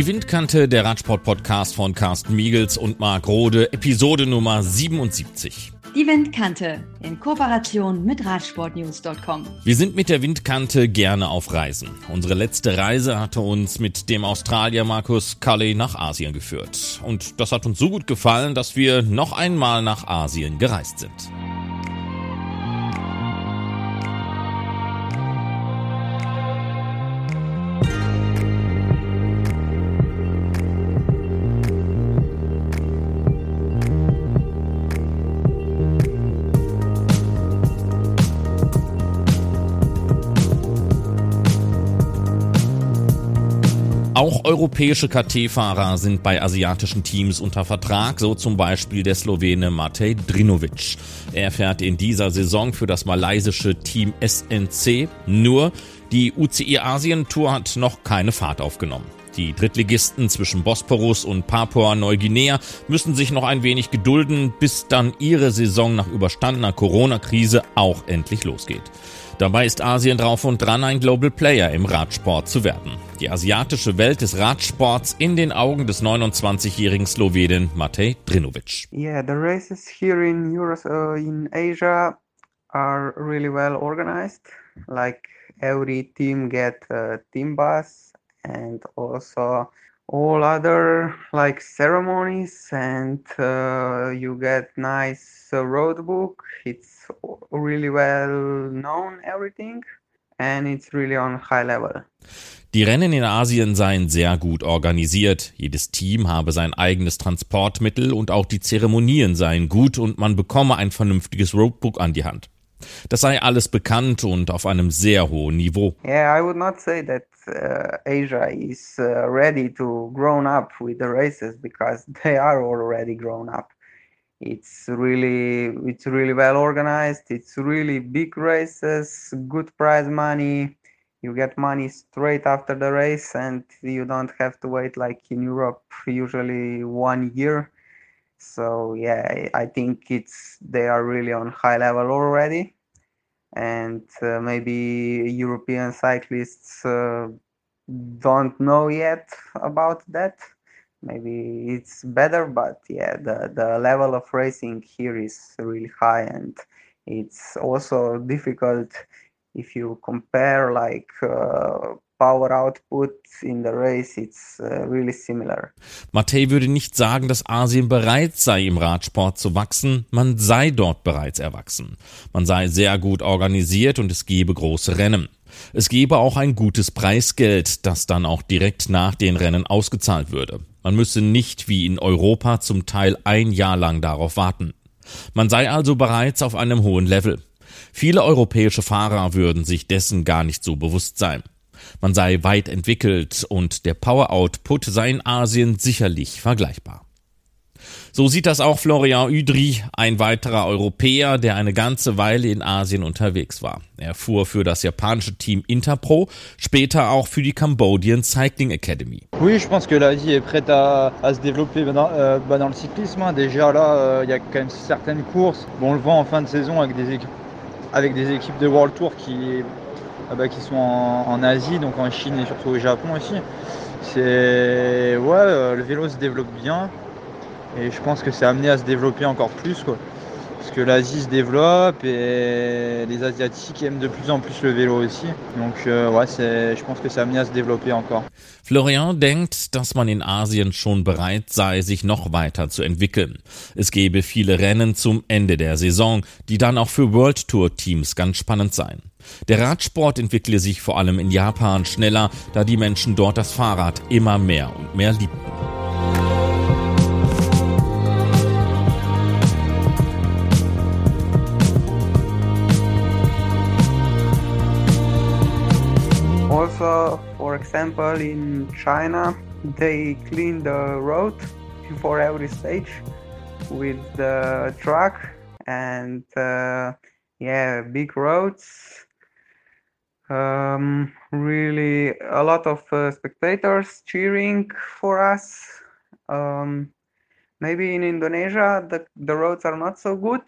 Die Windkante, der Radsport-Podcast von Carsten Miegels und Marc Rode, Episode Nummer 77. Die Windkante in Kooperation mit Radsportnews.com. Wir sind mit der Windkante gerne auf Reisen. Unsere letzte Reise hatte uns mit dem Australier Markus Cully nach Asien geführt. Und das hat uns so gut gefallen, dass wir noch einmal nach Asien gereist sind. Auch europäische KT-Fahrer sind bei asiatischen Teams unter Vertrag, so zum Beispiel der Slowene Matej Drinovic. Er fährt in dieser Saison für das malaysische Team SNC. Nur die UCI Asien Tour hat noch keine Fahrt aufgenommen. Die Drittligisten zwischen Bosporus und Papua-Neuguinea müssen sich noch ein wenig gedulden, bis dann ihre Saison nach überstandener Corona-Krise auch endlich losgeht. Dabei ist Asien drauf und dran, ein Global Player im Radsport zu werden. Die asiatische Welt des Radsports in den Augen des 29-jährigen Slowenen Matej Drinovic. Yeah, the races here in Europe, uh, in Asia are really well organized. Like every team get a team bus and also all other like ceremonies and uh, you get nice uh, road book it's really well known everything and it's really on high level Die Rennen in Asien seien sehr gut organisiert. Jedes Team habe sein eigenes Transportmittel und auch die Zeremonien seien gut und man bekomme ein vernünftiges Roadbook an die Hand. Das sei alles bekannt und auf einem sehr hohen Niveau. Yeah, I would not say that uh, Asia is uh, ready to grown up with the races because they are already grown up. It's really it's really well organized. It's really big races, good prize money. You get money straight after the race, and you don't have to wait like in Europe, usually one year. So yeah, I think it's they are really on high level already and uh, maybe European cyclists uh, don't know yet about that. Maybe it's better, but yeah, the, the level of racing here is really high, and it's also difficult if you compare like uh, power output in the race, it's uh, really similar. Mattei würde nicht sagen, dass Asien bereit sei, im Radsport zu wachsen. Man sei dort bereits erwachsen. Man sei sehr gut organisiert und es gebe große Rennen. Es gebe auch ein gutes Preisgeld, das dann auch direkt nach den Rennen ausgezahlt würde. Man müsse nicht wie in Europa zum Teil ein Jahr lang darauf warten. Man sei also bereits auf einem hohen Level. Viele europäische Fahrer würden sich dessen gar nicht so bewusst sein. Man sei weit entwickelt und der Power Output sei in Asien sicherlich vergleichbar. So sieht das auch Florian Udry, ein weiterer Europäer, der eine ganze Weile in Asien unterwegs war. Er fuhr für das japanische Team Interpro, später auch für die Cambodian Cycling Academy. Oui, je pense que l'Asie est prête à, à se développer dans, euh, dans le cyclisme. Déjà là, euh, il euh, y a quand même certaines courses. Bon, on le voit en fin de saison avec des, avec des équipes de World Tour qui bah, qui sont en, en, Asie, donc en Chine et surtout au Japon aussi. C'est ouais, euh, le vélo se développe bien et je pense que c'est amené à se développer encore plus quoi. Parce que l'Asie se développe et les Asiatiques aiment de plus en plus le vélo aussi. Donc euh, ouais, je pense que c'est amené à se développer encore. Florian denkt, dass man in Asien schon bereit sei, sich noch weiter zu entwickeln. Es gebe viele Rennen zum Ende der Saison, die dann auch für World Tour Teams ganz spannend seien. Der Radsport entwickle sich vor allem in Japan schneller, da die Menschen dort das Fahrrad immer mehr und mehr liebten. Also, for example, in China, they clean the road before every stage with the truck and uh, yeah, big roads um, really a lot of uh, spectators cheering for us. Um, maybe in Indonesia the, the roads are not so good.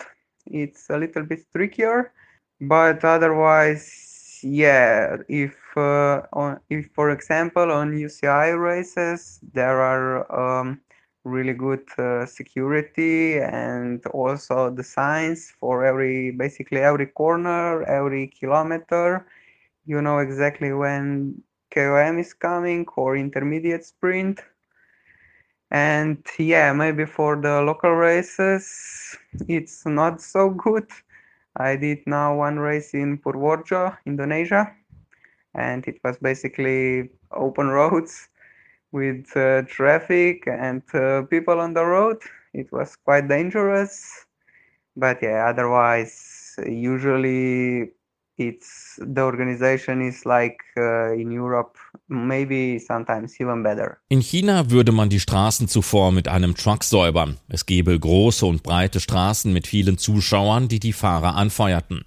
It's a little bit trickier, but otherwise, yeah, if uh, on, if for example on UCI races there are um, really good uh, security and also the signs for every basically every corner, every kilometer. You know exactly when KOM is coming or intermediate sprint. And yeah, maybe for the local races, it's not so good. I did now one race in Purworejo, Indonesia, and it was basically open roads with uh, traffic and uh, people on the road. It was quite dangerous, but yeah, otherwise, usually it's the organization is like uh, in Europe, maybe sometimes even better. In China würde man die Straßen zuvor mit einem Truck säubern. Es gäbe große und breite Straßen mit vielen Zuschauern, die die Fahrer anfeuerten.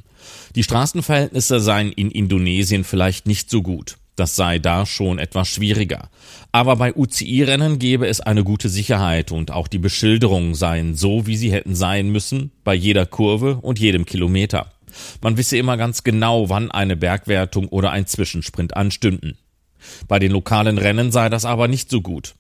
Die Straßenverhältnisse seien in Indonesien vielleicht nicht so gut. Das sei da schon etwas schwieriger. Aber bei UCI-Rennen gäbe es eine gute Sicherheit und auch die Beschilderungen seien so, wie sie hätten sein müssen, bei jeder Kurve und jedem Kilometer. Man wisse immer ganz genau, wann eine Bergwertung oder ein Zwischensprint anstünden. Bei den lokalen Rennen sei das aber nicht so gut.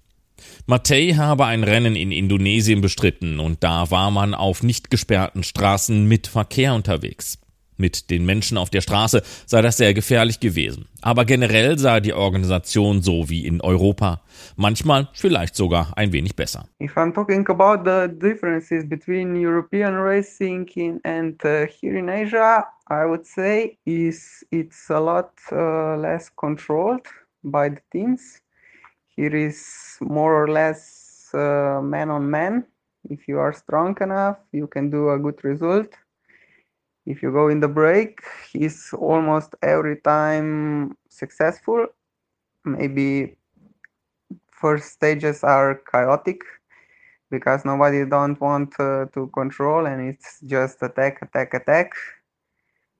Matei habe ein Rennen in Indonesien bestritten und da war man auf nicht gesperrten Straßen mit Verkehr unterwegs. Mit den Menschen auf der Straße sei das sehr gefährlich gewesen. Aber generell sei die Organisation so wie in Europa. Manchmal vielleicht sogar ein wenig besser. If I'm talking about the differences between European racing in, and uh, here in Asia, I would say is it's a lot uh, less controlled by the teams. Here is more or less uh, man on man. If you are strong enough, you can do a good result if you go in the break he's almost every time successful. Maybe first stages are chaotic because nobody don't want uh, to control and it's just attack attack attack.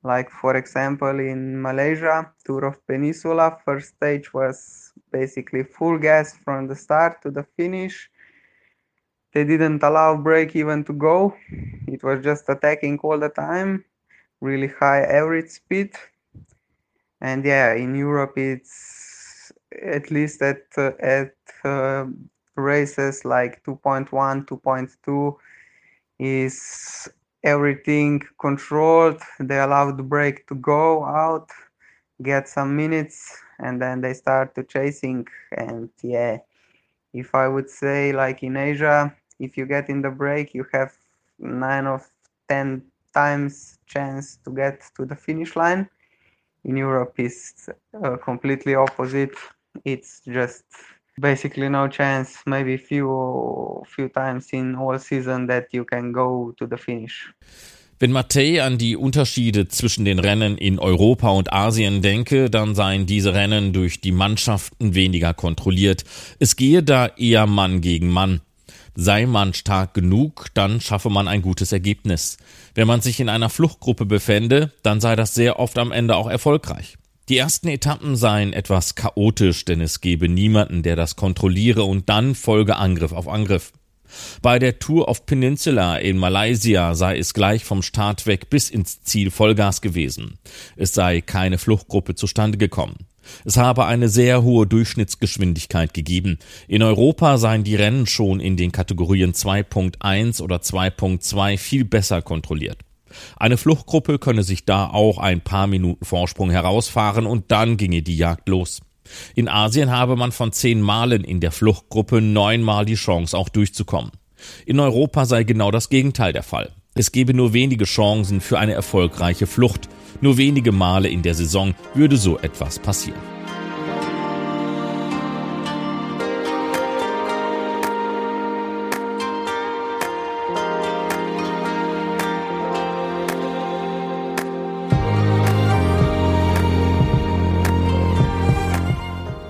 Like for example in malaysia tour of peninsula first stage was basically full gas from the start to the finish. They didn't allow break even to go. It was just attacking all the time really high average speed. And yeah in europe it's at least at uh, at uh, races like 2.1 2.2 is everything controlled. They allow the brake to go out get some minutes and then they start to chasing. And yeah if i would say like in asia if you get in the break you have nine of ten times chance to get to the finish line. In Europe, is uh, completely opposite. It's just basically no chance. Maybe few few times in all season that you can go to the finish. Wenn Mattei an die Unterschiede zwischen den Rennen in Europa und Asien denke, dann seien diese Rennen durch die Mannschaften weniger kontrolliert. Es gehe da eher Mann gegen Mann. Sei man stark genug, dann schaffe man ein gutes Ergebnis. Wenn man sich in einer Fluchtgruppe befände, dann sei das sehr oft am Ende auch erfolgreich. Die ersten Etappen seien etwas chaotisch, denn es gebe niemanden, der das kontrolliere und dann folge Angriff auf Angriff. Bei der Tour of Peninsula in Malaysia sei es gleich vom Start weg bis ins Ziel Vollgas gewesen. Es sei keine Fluchtgruppe zustande gekommen. Es habe eine sehr hohe Durchschnittsgeschwindigkeit gegeben. In Europa seien die Rennen schon in den Kategorien 2.1 oder 2.2 viel besser kontrolliert. Eine Fluchtgruppe könne sich da auch ein paar Minuten Vorsprung herausfahren und dann ginge die Jagd los. In Asien habe man von zehn Malen in der Fluchtgruppe neunmal die Chance auch durchzukommen. In Europa sei genau das Gegenteil der Fall. Es gebe nur wenige Chancen für eine erfolgreiche Flucht. Nur wenige Male in der Saison würde so etwas passieren.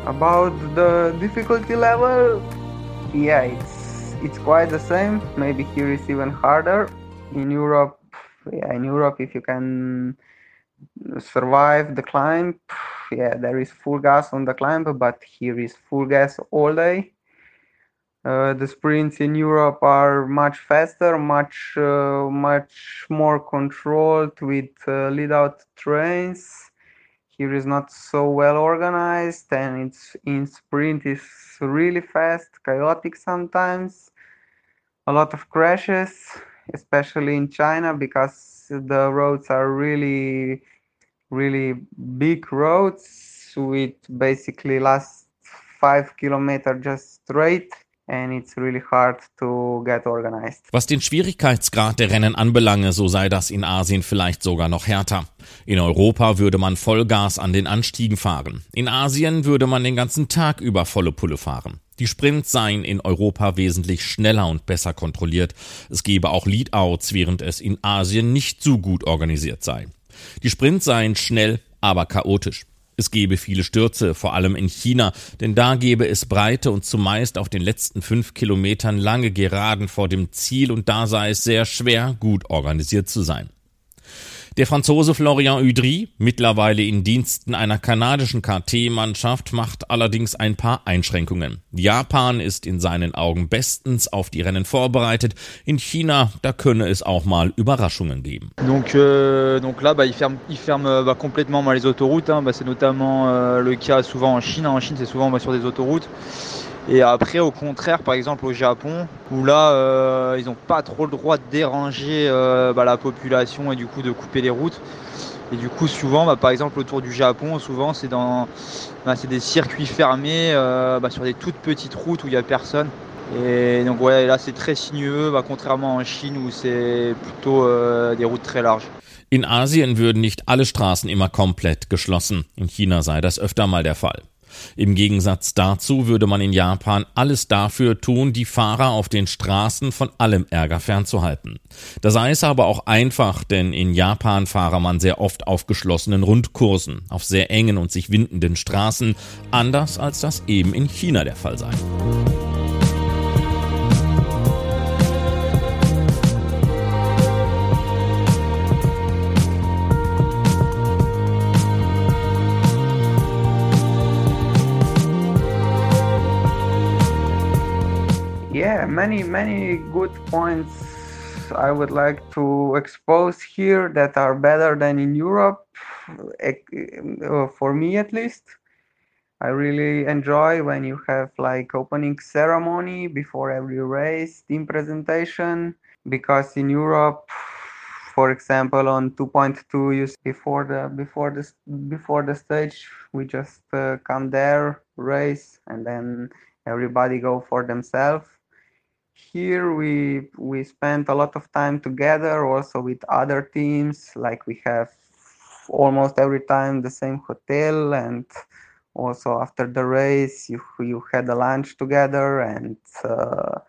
About the difficulty level, yeah, it's it's quite the same. Maybe here is even harder. In Europe, yeah, in Europe, if you can survive the climb yeah there is full gas on the climb but here is full gas all day uh, the sprints in Europe are much faster, much uh, much more controlled with uh, lead out trains. here is not so well organized and it's in sprint is really fast chaotic sometimes a lot of crashes especially in china because the roads are really really big roads with basically last five kilometer just straight and it's really hard to get organized. Was den Schwierigkeitsgrad der Rennen anbelange, so sei das in Asien vielleicht sogar noch härter. In Europa würde man Vollgas an den Anstiegen fahren. In Asien würde man den ganzen Tag über volle Pulle fahren. Die Sprints seien in Europa wesentlich schneller und besser kontrolliert. Es gebe auch Leadouts, während es in Asien nicht so gut organisiert sei. Die Sprints seien schnell, aber chaotisch. Es gebe viele Stürze, vor allem in China, denn da gebe es breite und zumeist auf den letzten fünf Kilometern lange Geraden vor dem Ziel und da sei es sehr schwer, gut organisiert zu sein. Der Franzose Florian Udry, mittlerweile in Diensten einer kanadischen KT-Mannschaft, macht allerdings ein paar Einschränkungen. Japan ist in seinen Augen bestens auf die Rennen vorbereitet. In China, da könne es auch mal Überraschungen geben. Donc, euh, donc là, bah, il ferme, il ferme bah, complètement bah, les autoroutes. Hein. Bah, c'est notamment euh, le cas souvent en Chine. En Chine, c'est souvent bah, sur des autoroutes. Et après, au contraire, par exemple au Japon, où là, euh, ils n'ont pas trop le droit de déranger euh, bah, la population et du coup de couper les routes. Et du coup, souvent, bah, par exemple autour du Japon, souvent c'est dans, bah, c'est des circuits fermés euh, bah, sur des toutes petites routes où il n'y a personne. Et donc ouais, là c'est très sinueux, bah, contrairement en Chine où c'est plutôt euh, des routes très larges. In Asien würden nicht alle Straßen immer komplett geschlossen. In China sei das öfter mal der Fall. Im Gegensatz dazu würde man in Japan alles dafür tun, die Fahrer auf den Straßen von allem Ärger fernzuhalten. Da sei es aber auch einfach, denn in Japan fahre man sehr oft auf geschlossenen Rundkursen, auf sehr engen und sich windenden Straßen, anders als das eben in China der Fall sei. Many, many good points I would like to expose here that are better than in Europe, uh, for me at least. I really enjoy when you have like opening ceremony before every race, team presentation, because in Europe, for example, on 2.2, you before the before the before the stage, we just uh, come there, race, and then everybody go for themselves here we we spent a lot of time together also with other teams like we have almost every time the same hotel and also after the race you you had a lunch together and uh,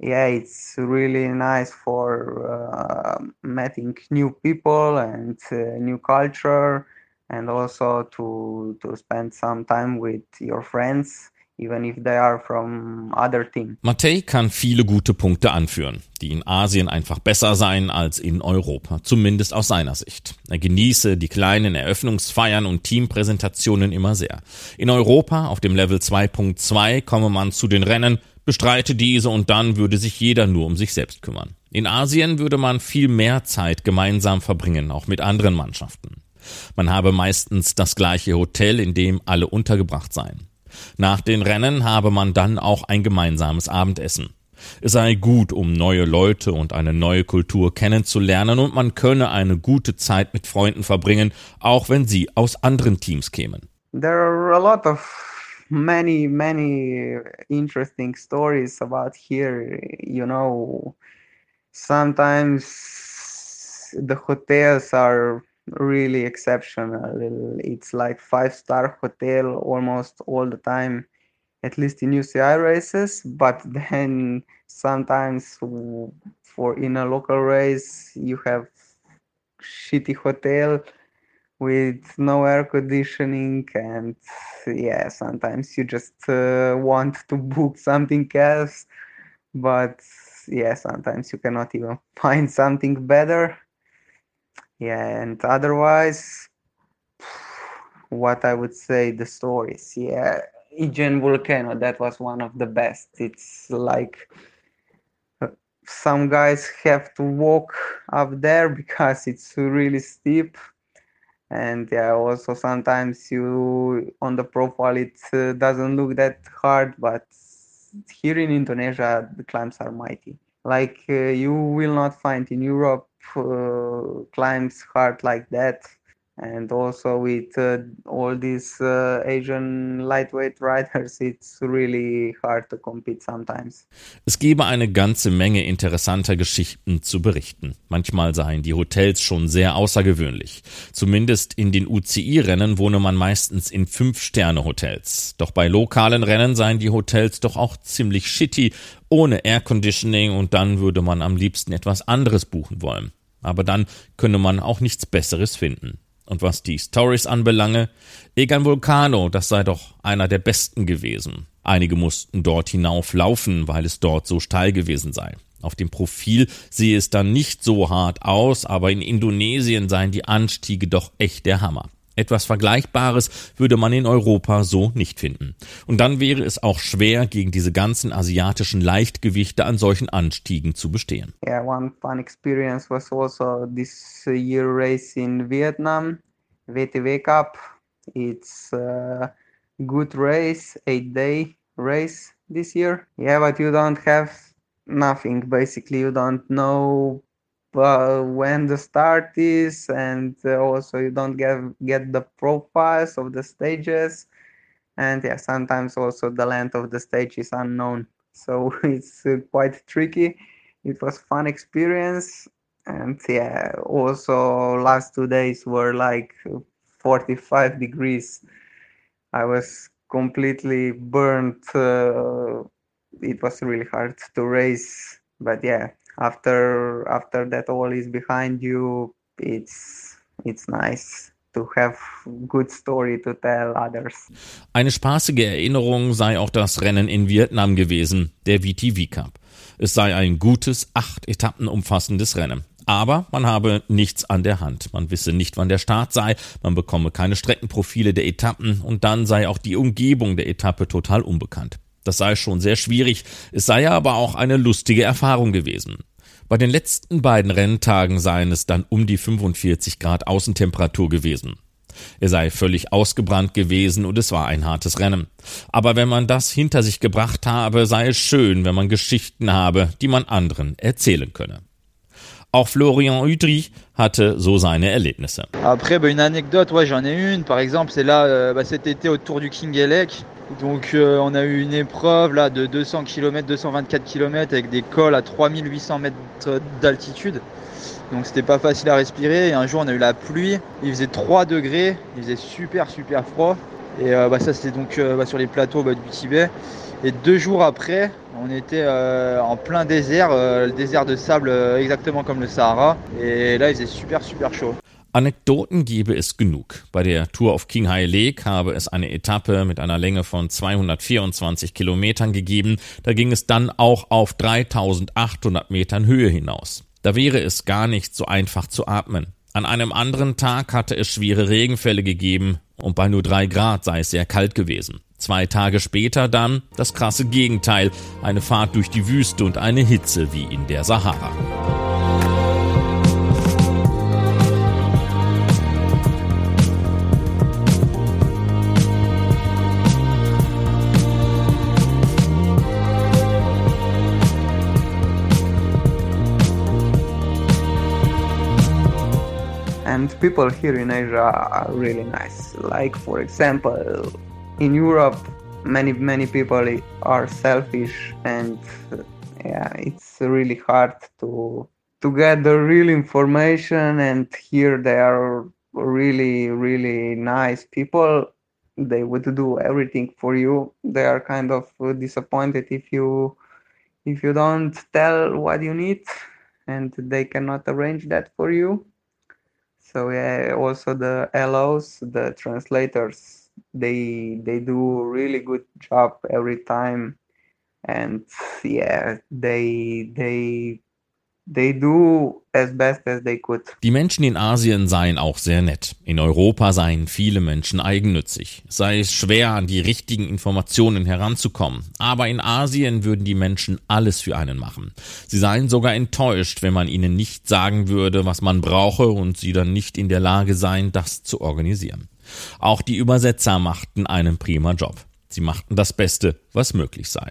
yeah it's really nice for uh, meeting new people and uh, new culture and also to to spend some time with your friends even if they are from other team. Matej kann viele gute Punkte anführen, die in Asien einfach besser seien als in Europa, zumindest aus seiner Sicht. Er genieße die kleinen Eröffnungsfeiern und Teampräsentationen immer sehr. In Europa auf dem Level 2.2 komme man zu den Rennen, bestreite diese und dann würde sich jeder nur um sich selbst kümmern. In Asien würde man viel mehr Zeit gemeinsam verbringen, auch mit anderen Mannschaften. Man habe meistens das gleiche Hotel, in dem alle untergebracht seien. Nach den Rennen habe man dann auch ein gemeinsames Abendessen. Es sei gut, um neue Leute und eine neue Kultur kennenzulernen und man könne eine gute Zeit mit Freunden verbringen, auch wenn sie aus anderen Teams kämen. There are a lot of many many interesting stories about here, you know. Sometimes the hotels are really exceptional. It's like five star hotel almost all the time, at least in UCI races. But then sometimes for in a local race you have shitty hotel with no air conditioning and yeah sometimes you just uh, want to book something else but yeah sometimes you cannot even find something better yeah and otherwise what i would say the stories. Yeah Aegean volcano that was one of the best. It's like uh, some guys have to walk up there because it's really steep. And yeah also sometimes you on the profile it uh, doesn't look that hard but here in indonesia the climbs are mighty. Like uh, you will not find in europe climbs hard like that and also with uh, all these uh, Asian lightweight riders, it's really hard to compete sometimes. Es gebe eine ganze Menge interessanter Geschichten zu berichten. Manchmal seien die Hotels schon sehr außergewöhnlich. Zumindest in den UCI-Rennen wohne man meistens in Fünf-Sterne-Hotels. Doch bei lokalen Rennen seien die Hotels doch auch ziemlich shitty, ohne Air Conditioning und dann würde man am liebsten etwas anderes buchen wollen. Aber dann könne man auch nichts Besseres finden. Und was die Stories anbelange, Egan Vulcano, das sei doch einer der besten gewesen. Einige mussten dort hinauflaufen, weil es dort so steil gewesen sei. Auf dem Profil sehe es dann nicht so hart aus, aber in Indonesien seien die Anstiege doch echt der Hammer. Etwas Vergleichbares würde man in Europa so nicht finden. Und dann wäre es auch schwer, gegen diese ganzen asiatischen Leichtgewichte an solchen Anstiegen zu bestehen. Yeah, one fun experience was also this year race in Vietnam, WTW Cup. It's a good race, eight day race this year. Yeah, but you don't have nothing. Basically, you don't know uh, when the start is and uh, also you don't get get the profiles of the stages. And yeah sometimes also the length of the stage is unknown. So it's uh, quite tricky. It was fun experience. And yeah also last two days were like 45 degrees. I was completely burnt uh, it was really hard to race. But yeah after after that all is behind you it's it's nice to have good story to tell others. Eine spaßige Erinnerung sei auch das Rennen in Vietnam gewesen, der VTV Cup. Es sei ein gutes, acht Etappen umfassendes Rennen. Aber man habe nichts an der Hand. Man wisse nicht, wann der Start sei, man bekomme keine Streckenprofile der Etappen und dann sei auch die Umgebung der Etappe total unbekannt. Das sei schon sehr schwierig, es sei aber auch eine lustige Erfahrung gewesen. Bei den letzten beiden Renntagen seien es dann um die 45 Grad Außentemperatur gewesen. Er sei völlig ausgebrannt gewesen und es war ein hartes Rennen. Aber wenn man das hinter sich gebracht habe, sei es schön, wenn man Geschichten habe, die man anderen erzählen könne. Auch Florian Udry hatte so seine Erlebnisse. Après, bah, une anecdote, ouais, j'en ai une. Par exemple, c'est là, euh, bah, cet été autour du King Elec. Donc euh, on a eu une épreuve là de 200 km, 224 km avec des cols à 3800 mètres d'altitude. Donc c'était pas facile à respirer. Et un jour on a eu la pluie, il faisait 3 degrés, il faisait super super froid. Et euh, bah, ça c'était donc euh, bah, sur les plateaux bah, du Tibet. Et deux jours après, on était euh, en plein désert, le désert de sable exactement comme le Sahara. Et là il faisait super super chaud. Anekdoten gebe es genug. Bei der Tour auf King High Lake habe es eine Etappe mit einer Länge von 224 Kilometern gegeben. Da ging es dann auch auf 3800 Metern Höhe hinaus. Da wäre es gar nicht so einfach zu atmen. An einem anderen Tag hatte es schwere Regenfälle gegeben und bei nur drei Grad sei es sehr kalt gewesen. Zwei Tage später dann das krasse Gegenteil, eine Fahrt durch die Wüste und eine Hitze wie in der Sahara. People here in Asia are really nice. Like for example, in Europe, many many people are selfish, and yeah, it's really hard to to get the real information. And here they are really really nice people. They would do everything for you. They are kind of disappointed if you if you don't tell what you need, and they cannot arrange that for you so yeah also the LOs the translators they they do really good job every time. And yeah they they Die Menschen in Asien seien auch sehr nett. In Europa seien viele Menschen eigennützig. Es sei schwer, an die richtigen Informationen heranzukommen. Aber in Asien würden die Menschen alles für einen machen. Sie seien sogar enttäuscht, wenn man ihnen nicht sagen würde, was man brauche und sie dann nicht in der Lage seien, das zu organisieren. Auch die Übersetzer machten einen prima Job. Sie machten das Beste, was möglich sei.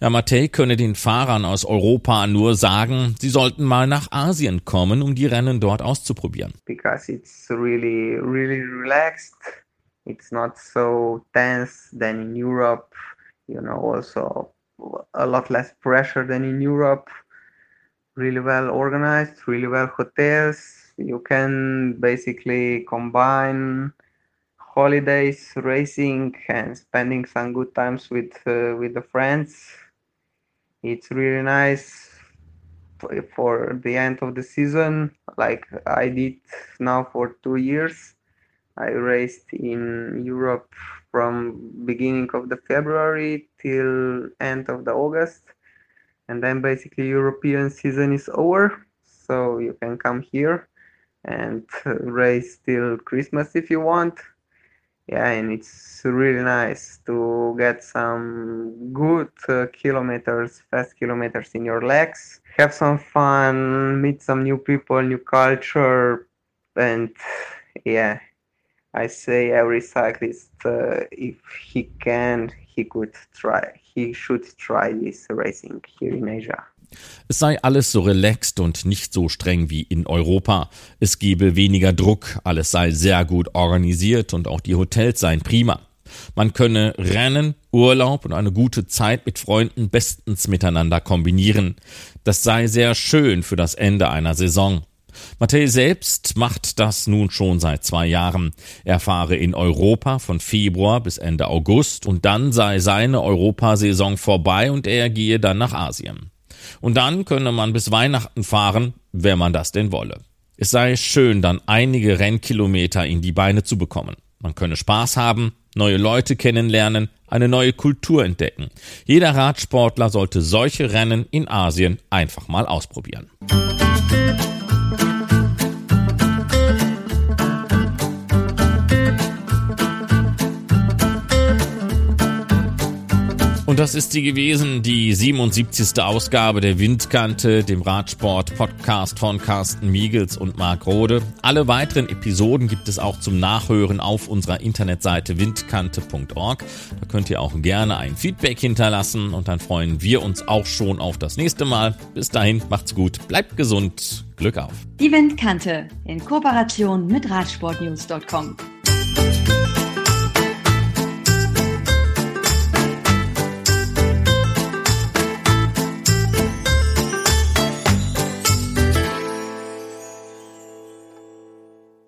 Herr Mattei könne den Fahrern aus Europa nur sagen, sie sollten mal nach Asien kommen, um die Rennen dort auszuprobieren. Because it's really, really relaxed. It's not so tense than in Europe. You know, also a lot less pressure than in Europe. Really well organized, really well hotels. You can basically combine holidays, racing, and spending some good times with uh, with the friends it's really nice for the end of the season. Like i did now for two years. I raced in europe from beginning of the february till end of the august. And then basically european season is over. So you can come here and uh, race till christmas if you want yeah and it's really nice to get some good uh, kilometers fast kilometers in your legs. Have some fun meet some new people new culture and yeah i say every cyclist uh, if he can he could try he should try this racing here in asia Es sei alles so relaxed und nicht so streng wie in Europa. Es gebe weniger Druck, alles sei sehr gut organisiert und auch die Hotels seien prima. Man könne Rennen, Urlaub und eine gute Zeit mit Freunden bestens miteinander kombinieren. Das sei sehr schön für das Ende einer Saison. Mattei selbst macht das nun schon seit zwei Jahren. Er fahre in Europa von Februar bis Ende August und dann sei seine Europasaison vorbei und er gehe dann nach Asien. Und dann könne man bis Weihnachten fahren, wenn man das denn wolle. Es sei schön, dann einige Rennkilometer in die Beine zu bekommen. Man könne Spaß haben, neue Leute kennenlernen, eine neue Kultur entdecken. Jeder Radsportler sollte solche Rennen in Asien einfach mal ausprobieren. Und das ist sie gewesen, die 77. Ausgabe der Windkante, dem Radsport-Podcast von Carsten Miegels und Marc Rode. Alle weiteren Episoden gibt es auch zum Nachhören auf unserer Internetseite windkante.org. Da könnt ihr auch gerne ein Feedback hinterlassen und dann freuen wir uns auch schon auf das nächste Mal. Bis dahin, macht's gut, bleibt gesund, Glück auf. Die Windkante in Kooperation mit Radsportnews.com.